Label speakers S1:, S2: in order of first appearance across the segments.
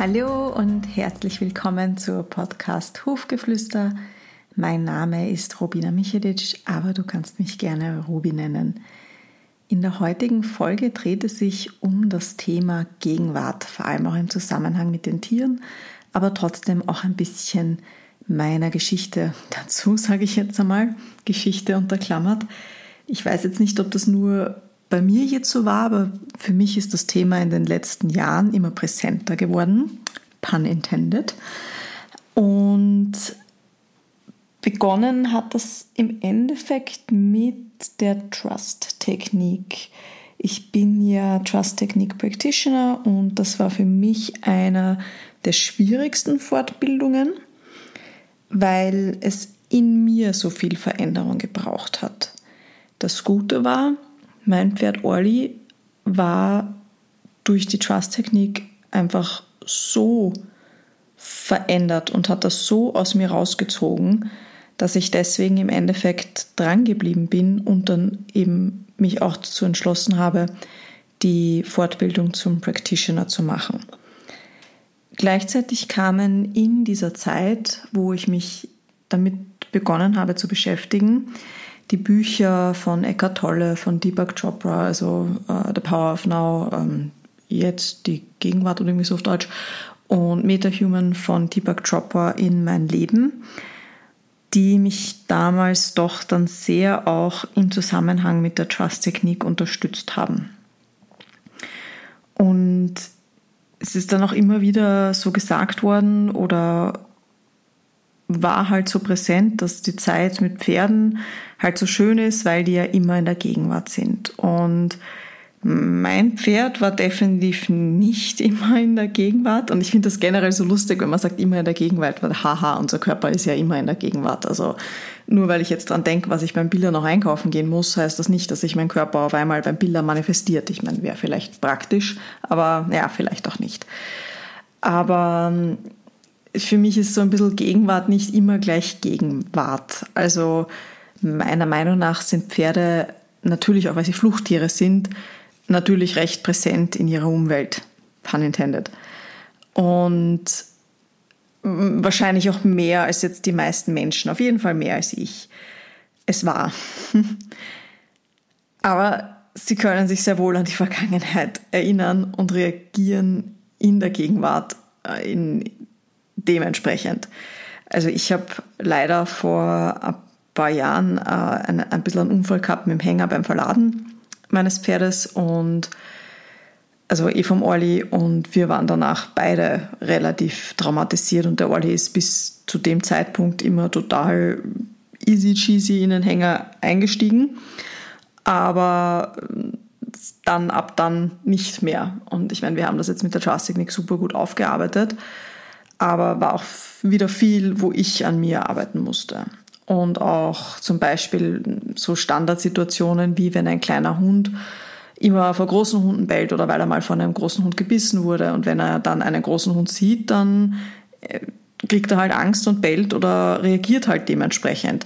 S1: Hallo und herzlich willkommen zur Podcast Hofgeflüster. Mein Name ist Robina Michelic, aber du kannst mich gerne Robi nennen. In der heutigen Folge dreht es sich um das Thema Gegenwart, vor allem auch im Zusammenhang mit den Tieren, aber trotzdem auch ein bisschen meiner Geschichte dazu, sage ich jetzt einmal, Geschichte unterklammert. Ich weiß jetzt nicht, ob das nur bei mir jetzt so war, aber für mich ist das Thema in den letzten Jahren immer präsenter geworden, pun intended. Und begonnen hat das im Endeffekt mit der Trust-Technik. Ich bin ja Trust-Technik-Practitioner und das war für mich einer der schwierigsten Fortbildungen, weil es in mir so viel Veränderung gebraucht hat. Das Gute war, mein Pferd Orly war durch die Trust-Technik einfach so verändert und hat das so aus mir rausgezogen, dass ich deswegen im Endeffekt dran geblieben bin und dann eben mich auch dazu entschlossen habe, die Fortbildung zum Practitioner zu machen. Gleichzeitig kamen in dieser Zeit, wo ich mich damit begonnen habe zu beschäftigen, die Bücher von Eckhart Tolle, von Deepak Chopra, also uh, The Power of Now, ähm, jetzt die Gegenwart oder irgendwie so auf Deutsch, und MetaHuman von Deepak Chopra in mein Leben, die mich damals doch dann sehr auch im Zusammenhang mit der Trust-Technik unterstützt haben. Und es ist dann auch immer wieder so gesagt worden oder war halt so präsent, dass die Zeit mit Pferden halt so schön ist, weil die ja immer in der Gegenwart sind. Und mein Pferd war definitiv nicht immer in der Gegenwart und ich finde das generell so lustig, wenn man sagt immer in der Gegenwart, weil haha, unser Körper ist ja immer in der Gegenwart. Also nur weil ich jetzt dran denke, was ich beim Biller noch einkaufen gehen muss, heißt das nicht, dass sich mein Körper auf einmal beim Biller manifestiert. Ich meine, wäre vielleicht praktisch, aber ja, vielleicht auch nicht. Aber für mich ist so ein bisschen Gegenwart nicht immer gleich Gegenwart. Also meiner Meinung nach sind Pferde natürlich, auch weil sie Fluchttiere sind, natürlich recht präsent in ihrer Umwelt. Pun intended. Und wahrscheinlich auch mehr als jetzt die meisten Menschen, auf jeden Fall mehr als ich. Es war. Aber sie können sich sehr wohl an die Vergangenheit erinnern und reagieren in der Gegenwart, äh, in, dementsprechend. Also ich habe leider vor ein paar Jahren äh, ein, ein bisschen einen Unfall gehabt mit dem Hänger beim Verladen meines Pferdes und also eh vom Orli und wir waren danach beide relativ traumatisiert und der Orli ist bis zu dem Zeitpunkt immer total easy cheesy in den Hänger eingestiegen, aber dann ab dann nicht mehr. Und ich meine, wir haben das jetzt mit der Trust-Technik super gut aufgearbeitet aber war auch wieder viel, wo ich an mir arbeiten musste. Und auch zum Beispiel so Standardsituationen wie wenn ein kleiner Hund immer vor großen Hunden bellt oder weil er mal von einem großen Hund gebissen wurde. Und wenn er dann einen großen Hund sieht, dann äh, kriegt er halt Angst und bellt oder reagiert halt dementsprechend.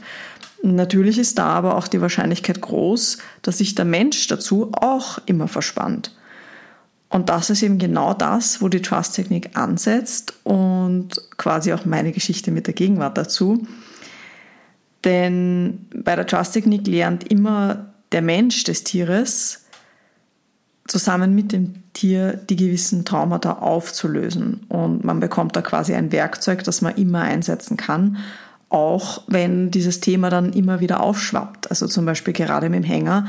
S1: Natürlich ist da aber auch die Wahrscheinlichkeit groß, dass sich der Mensch dazu auch immer verspannt. Und das ist eben genau das, wo die Trust-Technik ansetzt und quasi auch meine Geschichte mit der Gegenwart dazu. Denn bei der Trust-Technik lernt immer der Mensch des Tieres zusammen mit dem Tier die gewissen Traumata aufzulösen. Und man bekommt da quasi ein Werkzeug, das man immer einsetzen kann, auch wenn dieses Thema dann immer wieder aufschwappt. Also zum Beispiel gerade mit dem Hänger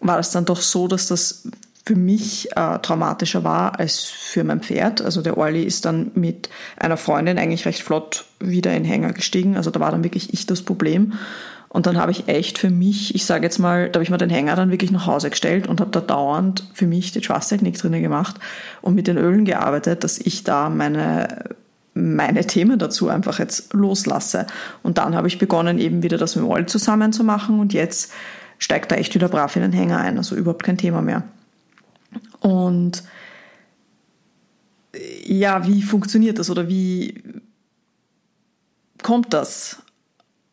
S1: war es dann doch so, dass das für mich äh, traumatischer war als für mein Pferd. Also der Orly ist dann mit einer Freundin eigentlich recht flott wieder in den Hänger gestiegen. Also da war dann wirklich ich das Problem. Und dann habe ich echt für mich, ich sage jetzt mal, da habe ich mir den Hänger dann wirklich nach Hause gestellt und habe da dauernd für mich die Trust-Technik drinnen gemacht und mit den Ölen gearbeitet, dass ich da meine meine Themen dazu einfach jetzt loslasse. Und dann habe ich begonnen, eben wieder das mit Oil zusammen zu machen und jetzt steigt er echt wieder brav in den Hänger ein. Also überhaupt kein Thema mehr. Und ja, wie funktioniert das oder wie kommt das?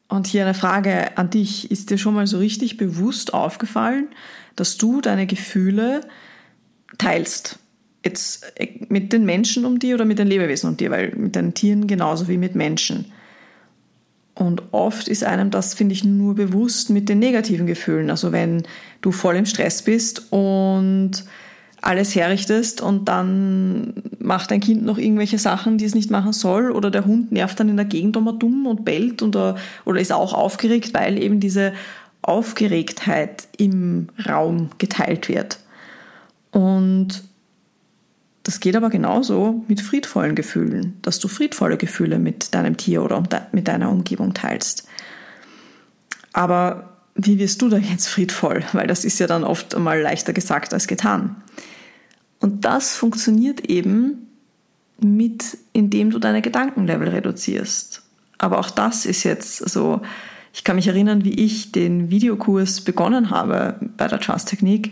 S1: Und hier eine Frage an dich. Ist dir schon mal so richtig bewusst aufgefallen, dass du deine Gefühle teilst? Jetzt äh, mit den Menschen um dir oder mit den Lebewesen um dir, weil mit den Tieren genauso wie mit Menschen. Und oft ist einem das, finde ich, nur bewusst mit den negativen Gefühlen. Also wenn du voll im Stress bist und alles herrichtest und dann macht dein Kind noch irgendwelche Sachen, die es nicht machen soll oder der Hund nervt dann in der Gegend immer dumm und bellt oder, oder ist auch aufgeregt, weil eben diese Aufgeregtheit im Raum geteilt wird. Und das geht aber genauso mit friedvollen Gefühlen, dass du friedvolle Gefühle mit deinem Tier oder mit deiner Umgebung teilst. Aber wie wirst du da jetzt friedvoll? Weil das ist ja dann oft einmal leichter gesagt als getan. Und das funktioniert eben mit, indem du deine Gedankenlevel reduzierst. Aber auch das ist jetzt so, ich kann mich erinnern, wie ich den Videokurs begonnen habe bei der Trust-Technik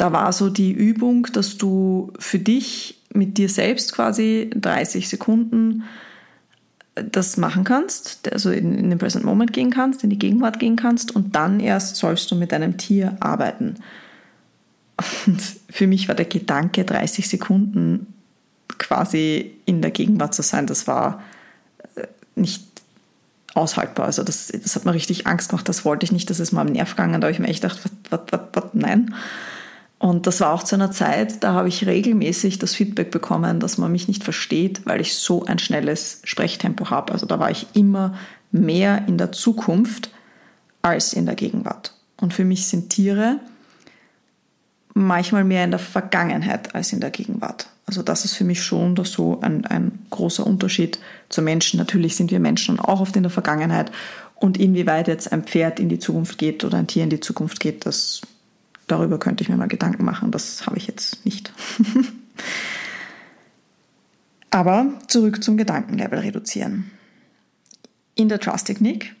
S1: da war so die Übung, dass du für dich mit dir selbst quasi 30 Sekunden das machen kannst, also in, in den Present Moment gehen kannst, in die Gegenwart gehen kannst und dann erst sollst du mit deinem Tier arbeiten. Und für mich war der Gedanke, 30 Sekunden quasi in der Gegenwart zu sein, das war äh, nicht aushaltbar. Also das, das hat mir richtig Angst gemacht, das wollte ich nicht, das ist mal am Nerv gegangen, da habe ich mir echt gedacht, was, was, was, nein. Und das war auch zu einer Zeit, da habe ich regelmäßig das Feedback bekommen, dass man mich nicht versteht, weil ich so ein schnelles Sprechtempo habe. Also da war ich immer mehr in der Zukunft als in der Gegenwart. Und für mich sind Tiere manchmal mehr in der Vergangenheit als in der Gegenwart. Also das ist für mich schon so ein, ein großer Unterschied zu Menschen. Natürlich sind wir Menschen auch oft in der Vergangenheit. Und inwieweit jetzt ein Pferd in die Zukunft geht oder ein Tier in die Zukunft geht, das darüber könnte ich mir mal Gedanken machen. Das habe ich jetzt nicht. Aber zurück zum Gedankenlevel reduzieren. In der Trust-Technik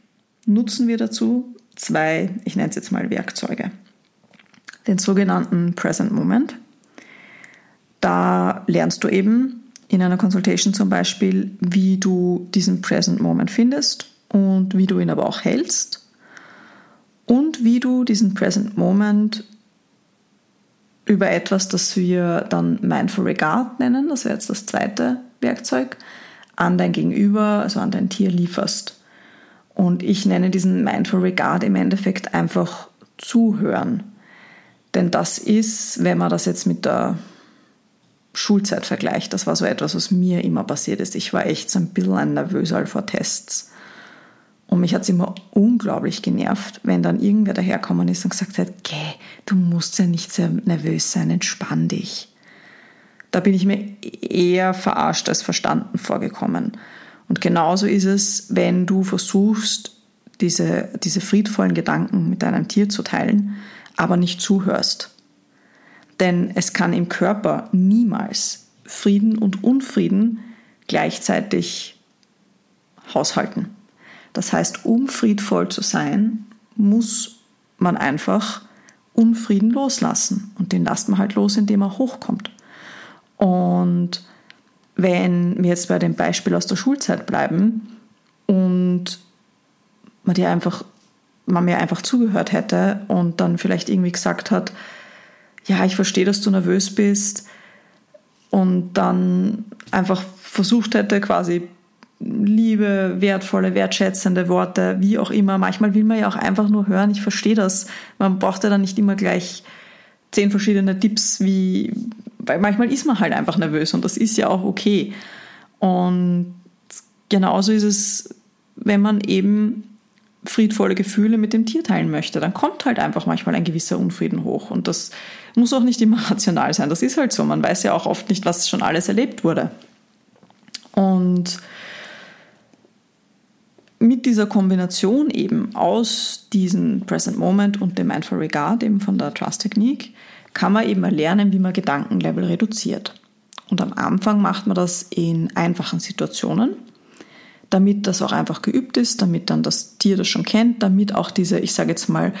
S1: nutzen wir dazu zwei, ich nenne es jetzt mal Werkzeuge. Den sogenannten Present Moment. Da lernst du eben in einer Consultation zum Beispiel, wie du diesen Present Moment findest und wie du ihn aber auch hältst und wie du diesen Present Moment über etwas, das wir dann Mindful Regard nennen, das wäre jetzt das zweite Werkzeug, an dein Gegenüber, also an dein Tier lieferst. Und ich nenne diesen Mindful Regard im Endeffekt einfach zuhören. Denn das ist, wenn man das jetzt mit der Schulzeit vergleicht, das war so etwas, was mir immer passiert ist. Ich war echt so ein bisschen nervös vor Tests. Und mich hat es immer unglaublich genervt, wenn dann irgendwer daherkommen ist und gesagt hat, geh, du musst ja nicht sehr nervös sein, entspann dich. Da bin ich mir eher verarscht als verstanden vorgekommen. Und genauso ist es, wenn du versuchst, diese, diese friedvollen Gedanken mit deinem Tier zu teilen, aber nicht zuhörst. Denn es kann im Körper niemals Frieden und Unfrieden gleichzeitig haushalten. Das heißt, um friedvoll zu sein, muss man einfach Unfrieden loslassen. Und den lasst man halt los, indem er hochkommt. Und wenn wir jetzt bei dem Beispiel aus der Schulzeit bleiben und man dir einfach, man mir einfach zugehört hätte und dann vielleicht irgendwie gesagt hat, ja, ich verstehe, dass du nervös bist und dann einfach versucht hätte, quasi liebe, wertvolle, wertschätzende Worte, wie auch immer. Manchmal will man ja auch einfach nur hören, ich verstehe das. Man braucht ja dann nicht immer gleich zehn verschiedene Tipps, wie, weil manchmal ist man halt einfach nervös und das ist ja auch okay. Und genauso ist es, wenn man eben friedvolle Gefühle mit dem Tier teilen möchte, dann kommt halt einfach manchmal ein gewisser Unfrieden hoch. Und das muss auch nicht immer rational sein. Das ist halt so. Man weiß ja auch oft nicht, was schon alles erlebt wurde. Und mit dieser Kombination eben aus diesem Present Moment und dem Mindful Regard eben von der Trust-Technik kann man eben erlernen, wie man Gedankenlevel reduziert. Und am Anfang macht man das in einfachen Situationen, damit das auch einfach geübt ist, damit dann das Tier das schon kennt, damit auch diese, ich sage jetzt mal,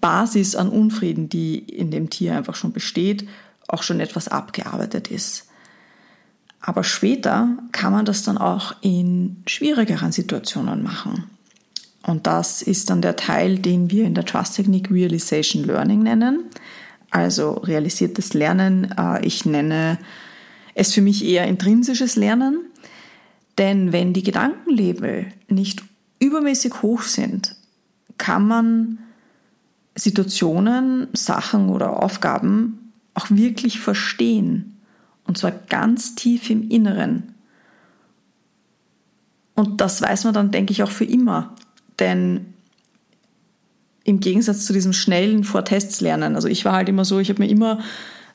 S1: Basis an Unfrieden, die in dem Tier einfach schon besteht, auch schon etwas abgearbeitet ist. Aber später kann man das dann auch in schwierigeren Situationen machen. Und das ist dann der Teil, den wir in der Trust-Technik Realization Learning nennen. also realisiertes Lernen. Äh, ich nenne es für mich eher intrinsisches Lernen. Denn wenn die Gedankenlabel nicht übermäßig hoch sind, kann man Situationen, Sachen oder Aufgaben auch wirklich verstehen. Und zwar ganz tief im Inneren. Und das weiß man dann, denke ich, auch für immer. Denn im Gegensatz zu diesem schnellen Vor-Tests lernen, also ich war halt immer so, ich habe mir immer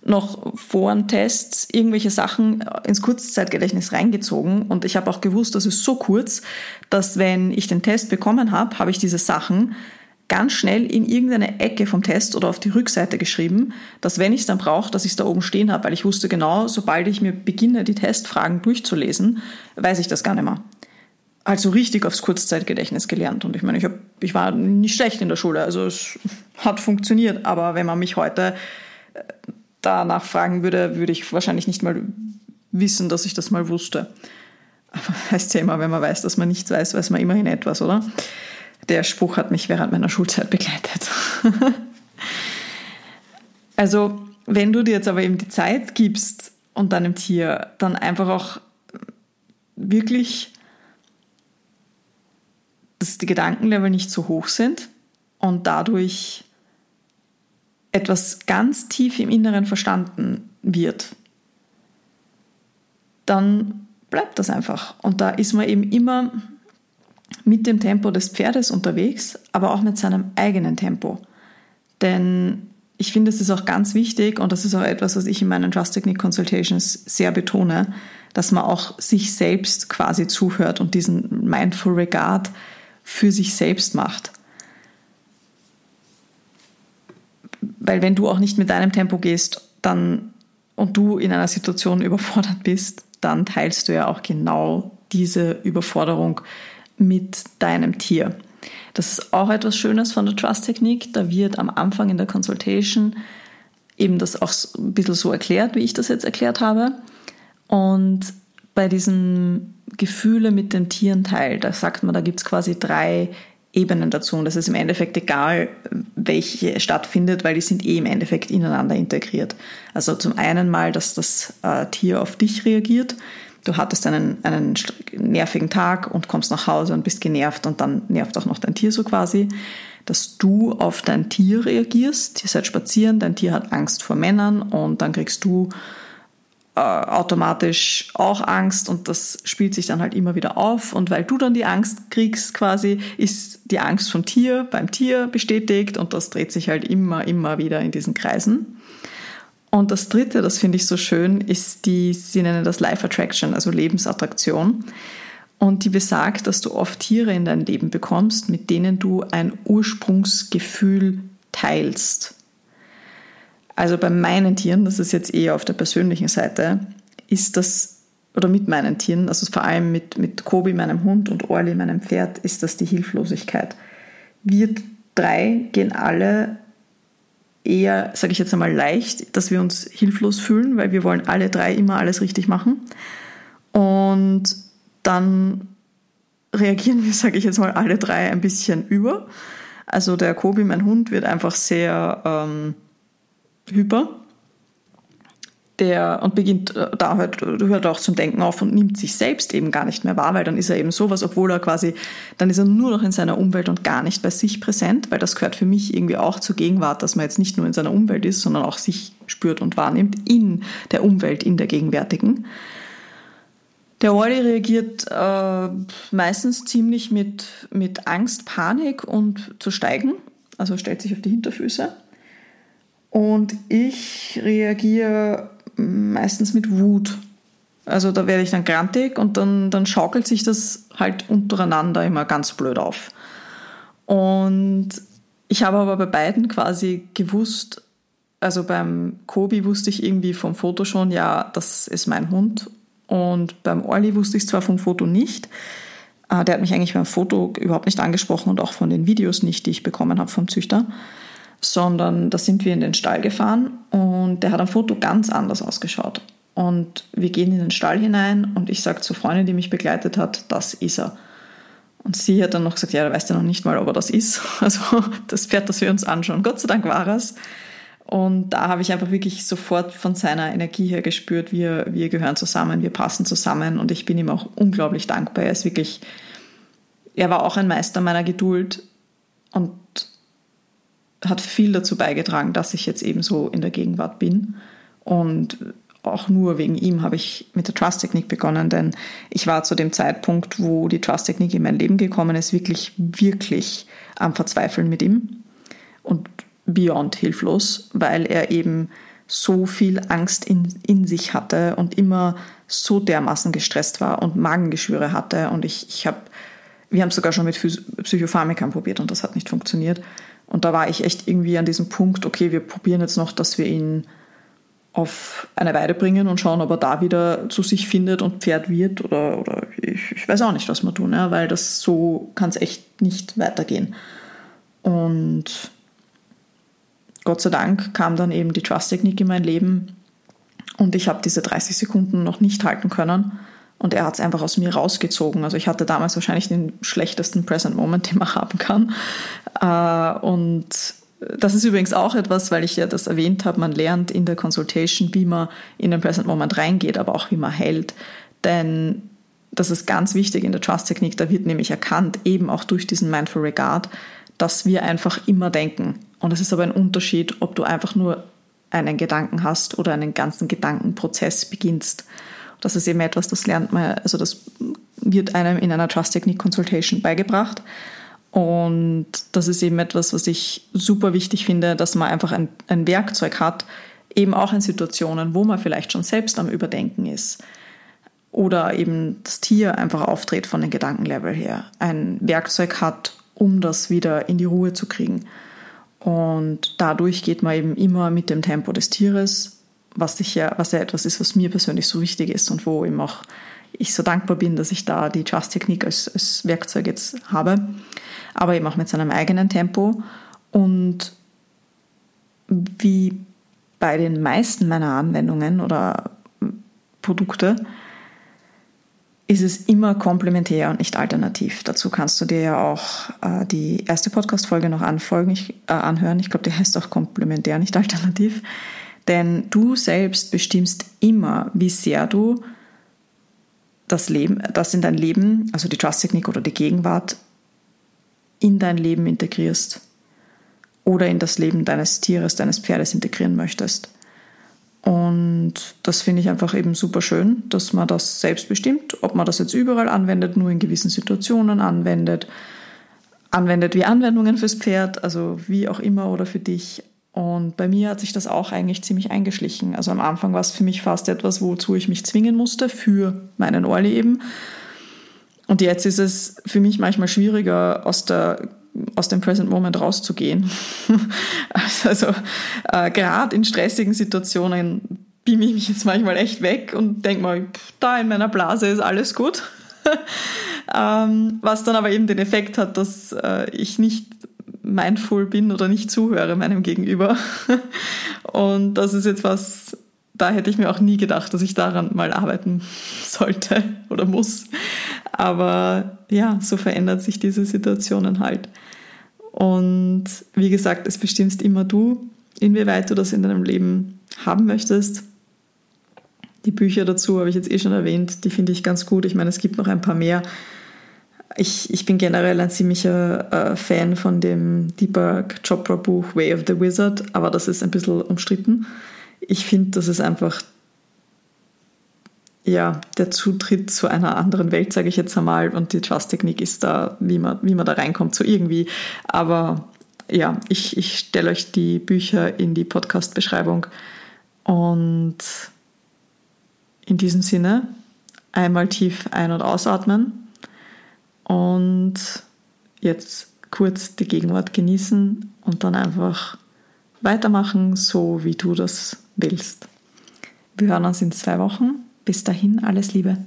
S1: noch vor den Tests irgendwelche Sachen ins Kurzzeitgedächtnis reingezogen und ich habe auch gewusst, das ist so kurz, dass wenn ich den Test bekommen habe, habe ich diese Sachen ganz schnell in irgendeine Ecke vom Test oder auf die Rückseite geschrieben, dass wenn ich es dann brauche, dass ich es da oben stehen habe, weil ich wusste genau, sobald ich mir beginne, die Testfragen durchzulesen, weiß ich das gar nicht mehr. Also richtig aufs Kurzzeitgedächtnis gelernt. Und ich meine, ich, hab, ich war nicht schlecht in der Schule, also es hat funktioniert. Aber wenn man mich heute äh, danach fragen würde, würde ich wahrscheinlich nicht mal wissen, dass ich das mal wusste. Aber heißt ja immer, wenn man weiß, dass man nichts weiß, weiß man immerhin etwas, oder? Der Spruch hat mich während meiner Schulzeit begleitet. also, wenn du dir jetzt aber eben die Zeit gibst und deinem Tier dann einfach auch wirklich, dass die Gedankenlevel nicht so hoch sind und dadurch etwas ganz tief im Inneren verstanden wird, dann bleibt das einfach. Und da ist man eben immer mit dem Tempo des Pferdes unterwegs, aber auch mit seinem eigenen Tempo. Denn ich finde, es ist auch ganz wichtig und das ist auch etwas, was ich in meinen Trust Technique Consultations sehr betone, dass man auch sich selbst quasi zuhört und diesen Mindful Regard für sich selbst macht. Weil wenn du auch nicht mit deinem Tempo gehst, dann und du in einer Situation überfordert bist, dann teilst du ja auch genau diese Überforderung mit deinem Tier. Das ist auch etwas Schönes von der Trust-Technik. Da wird am Anfang in der Consultation eben das auch ein bisschen so erklärt, wie ich das jetzt erklärt habe. Und bei diesem Gefühle mit den Tieren Teil, da sagt man, da gibt es quasi drei Ebenen dazu. Und das ist im Endeffekt egal, welche stattfindet, weil die sind eh im Endeffekt ineinander integriert. Also zum einen mal, dass das äh, Tier auf dich reagiert, du hattest einen, einen nervigen Tag und kommst nach Hause und bist genervt und dann nervt auch noch dein Tier so quasi, dass du auf dein Tier reagierst. Ihr seid spazieren, dein Tier hat Angst vor Männern und dann kriegst du äh, automatisch auch Angst und das spielt sich dann halt immer wieder auf und weil du dann die Angst kriegst quasi, ist die Angst vom Tier beim Tier bestätigt und das dreht sich halt immer, immer wieder in diesen Kreisen. Und das dritte, das finde ich so schön, ist die, sie nennen das Life Attraction, also Lebensattraktion. Und die besagt, dass du oft Tiere in dein Leben bekommst, mit denen du ein Ursprungsgefühl teilst. Also bei meinen Tieren, das ist jetzt eher auf der persönlichen Seite, ist das, oder mit meinen Tieren, also vor allem mit, mit Kobi, meinem Hund, und Orli, meinem Pferd, ist das die Hilflosigkeit. Wir drei gehen alle eher, sage ich jetzt einmal, leicht, dass wir uns hilflos fühlen, weil wir wollen alle drei immer alles richtig machen. Und dann reagieren wir, sage ich jetzt mal, alle drei ein bisschen über. Also der Kobi, mein Hund, wird einfach sehr ähm, hyper der und beginnt äh, da hört, hört auch zum Denken auf und nimmt sich selbst eben gar nicht mehr wahr, weil dann ist er eben sowas, obwohl er quasi, dann ist er nur noch in seiner Umwelt und gar nicht bei sich präsent, weil das gehört für mich irgendwie auch zur Gegenwart, dass man jetzt nicht nur in seiner Umwelt ist, sondern auch sich spürt und wahrnimmt in der Umwelt, in der gegenwärtigen. Der Wally reagiert äh, meistens ziemlich mit, mit Angst, Panik und zu steigen, also stellt sich auf die Hinterfüße. Und ich reagiere meistens mit Wut. Also da werde ich dann grantig und dann, dann schaukelt sich das halt untereinander immer ganz blöd auf. Und ich habe aber bei beiden quasi gewusst, also beim Kobi wusste ich irgendwie vom Foto schon, ja, das ist mein Hund. Und beim Orli wusste ich es zwar vom Foto nicht. Äh, der hat mich eigentlich beim Foto überhaupt nicht angesprochen und auch von den Videos nicht, die ich bekommen habe vom Züchter sondern da sind wir in den Stall gefahren und der hat am Foto ganz anders ausgeschaut. Und wir gehen in den Stall hinein und ich sage zur Freundin, die mich begleitet hat, das ist er. Und sie hat dann noch gesagt, ja, da weißt du noch nicht mal, ob er das ist. Also das Pferd, das wir uns anschauen. Gott sei Dank war es. Und da habe ich einfach wirklich sofort von seiner Energie her gespürt, wir, wir gehören zusammen, wir passen zusammen und ich bin ihm auch unglaublich dankbar. Er ist wirklich, er war auch ein Meister meiner Geduld und hat viel dazu beigetragen, dass ich jetzt eben so in der Gegenwart bin. Und auch nur wegen ihm habe ich mit der Trust-Technik begonnen, denn ich war zu dem Zeitpunkt, wo die Trust-Technik in mein Leben gekommen ist, wirklich, wirklich am Verzweifeln mit ihm. Und beyond hilflos, weil er eben so viel Angst in, in sich hatte und immer so dermaßen gestresst war und Magengeschwüre hatte. Und ich, ich habe, wir haben es sogar schon mit Psychopharmikern probiert und das hat nicht funktioniert. Und da war ich echt irgendwie an diesem Punkt, okay, wir probieren jetzt noch, dass wir ihn auf eine Weide bringen und schauen, ob er da wieder zu sich findet und Pferd wird oder, oder ich, ich weiß auch nicht, was wir tun, ja, weil das so kann es echt nicht weitergehen. Und Gott sei Dank kam dann eben die Trust-Technik in mein Leben und ich habe diese 30 Sekunden noch nicht halten können. Und er hat es einfach aus mir rausgezogen. Also ich hatte damals wahrscheinlich den schlechtesten Present Moment, den man haben kann. Äh, und das ist übrigens auch etwas, weil ich ja das erwähnt habe, man lernt in der Consultation, wie man in den Present Moment reingeht, aber auch wie man hält. Denn das ist ganz wichtig in der Trust-Technik, da wird nämlich erkannt, eben auch durch diesen Mindful Regard, dass wir einfach immer denken. Und es ist aber ein Unterschied, ob du einfach nur einen Gedanken hast oder einen ganzen Gedankenprozess beginnst. Das ist eben etwas, das lernt man, also das wird einem in einer Trust Technique Consultation beigebracht. Und das ist eben etwas, was ich super wichtig finde, dass man einfach ein, ein Werkzeug hat, eben auch in Situationen, wo man vielleicht schon selbst am Überdenken ist oder eben das Tier einfach auftritt von den Gedankenlevel her, ein Werkzeug hat, um das wieder in die Ruhe zu kriegen. Und dadurch geht man eben immer mit dem Tempo des Tieres, was, ich ja, was ja etwas ist, was mir persönlich so wichtig ist und wo eben auch ich so dankbar bin, dass ich da die Trust-Technik als, als Werkzeug jetzt habe, aber eben auch mit seinem eigenen Tempo. Und wie bei den meisten meiner Anwendungen oder Produkte ist es immer komplementär und nicht alternativ. Dazu kannst du dir ja auch äh, die erste Podcast-Folge noch anfolgen, ich, äh, anhören. Ich glaube, die heißt auch komplementär, nicht alternativ. Denn du selbst bestimmst immer, wie sehr du das Leben, das in dein Leben, also die Trust-Technik oder die Gegenwart, in dein Leben integrierst oder in das Leben deines Tieres, deines Pferdes integrieren möchtest. Und das finde ich einfach eben super schön, dass man das selbst bestimmt, ob man das jetzt überall anwendet, nur in gewissen Situationen anwendet, anwendet wie Anwendungen fürs Pferd, also wie auch immer oder für dich. Und bei mir hat sich das auch eigentlich ziemlich eingeschlichen. Also am Anfang war es für mich fast etwas, wozu ich mich zwingen musste, für meinen Orli eben. Und jetzt ist es für mich manchmal schwieriger, aus der aus dem Present Moment rauszugehen. also äh, gerade in stressigen Situationen beam ich mich jetzt manchmal echt weg und denke mal, da in meiner Blase ist alles gut. ähm, was dann aber eben den Effekt hat, dass äh, ich nicht mindful bin oder nicht zuhöre meinem Gegenüber. und das ist jetzt was, da hätte ich mir auch nie gedacht, dass ich daran mal arbeiten sollte oder muss. Aber ja, so verändert sich diese Situationen halt. Und wie gesagt, es bestimmst immer du, inwieweit du das in deinem Leben haben möchtest. Die Bücher dazu habe ich jetzt eh schon erwähnt, die finde ich ganz gut. Ich meine, es gibt noch ein paar mehr. Ich, ich bin generell ein ziemlicher äh, Fan von dem Deepak Chopra Buch Way of the Wizard, aber das ist ein bisschen umstritten. Ich finde, das ist einfach ja, der Zutritt zu einer anderen Welt, sage ich jetzt einmal. Und die Trust-Technik ist da, wie man, wie man da reinkommt, so irgendwie. Aber ja, ich, ich stelle euch die Bücher in die Podcast-Beschreibung. Und in diesem Sinne einmal tief ein- und ausatmen und jetzt kurz die Gegenwart genießen und dann einfach weitermachen, so wie du das willst. Wir hören uns in zwei Wochen. Bis dahin alles Liebe.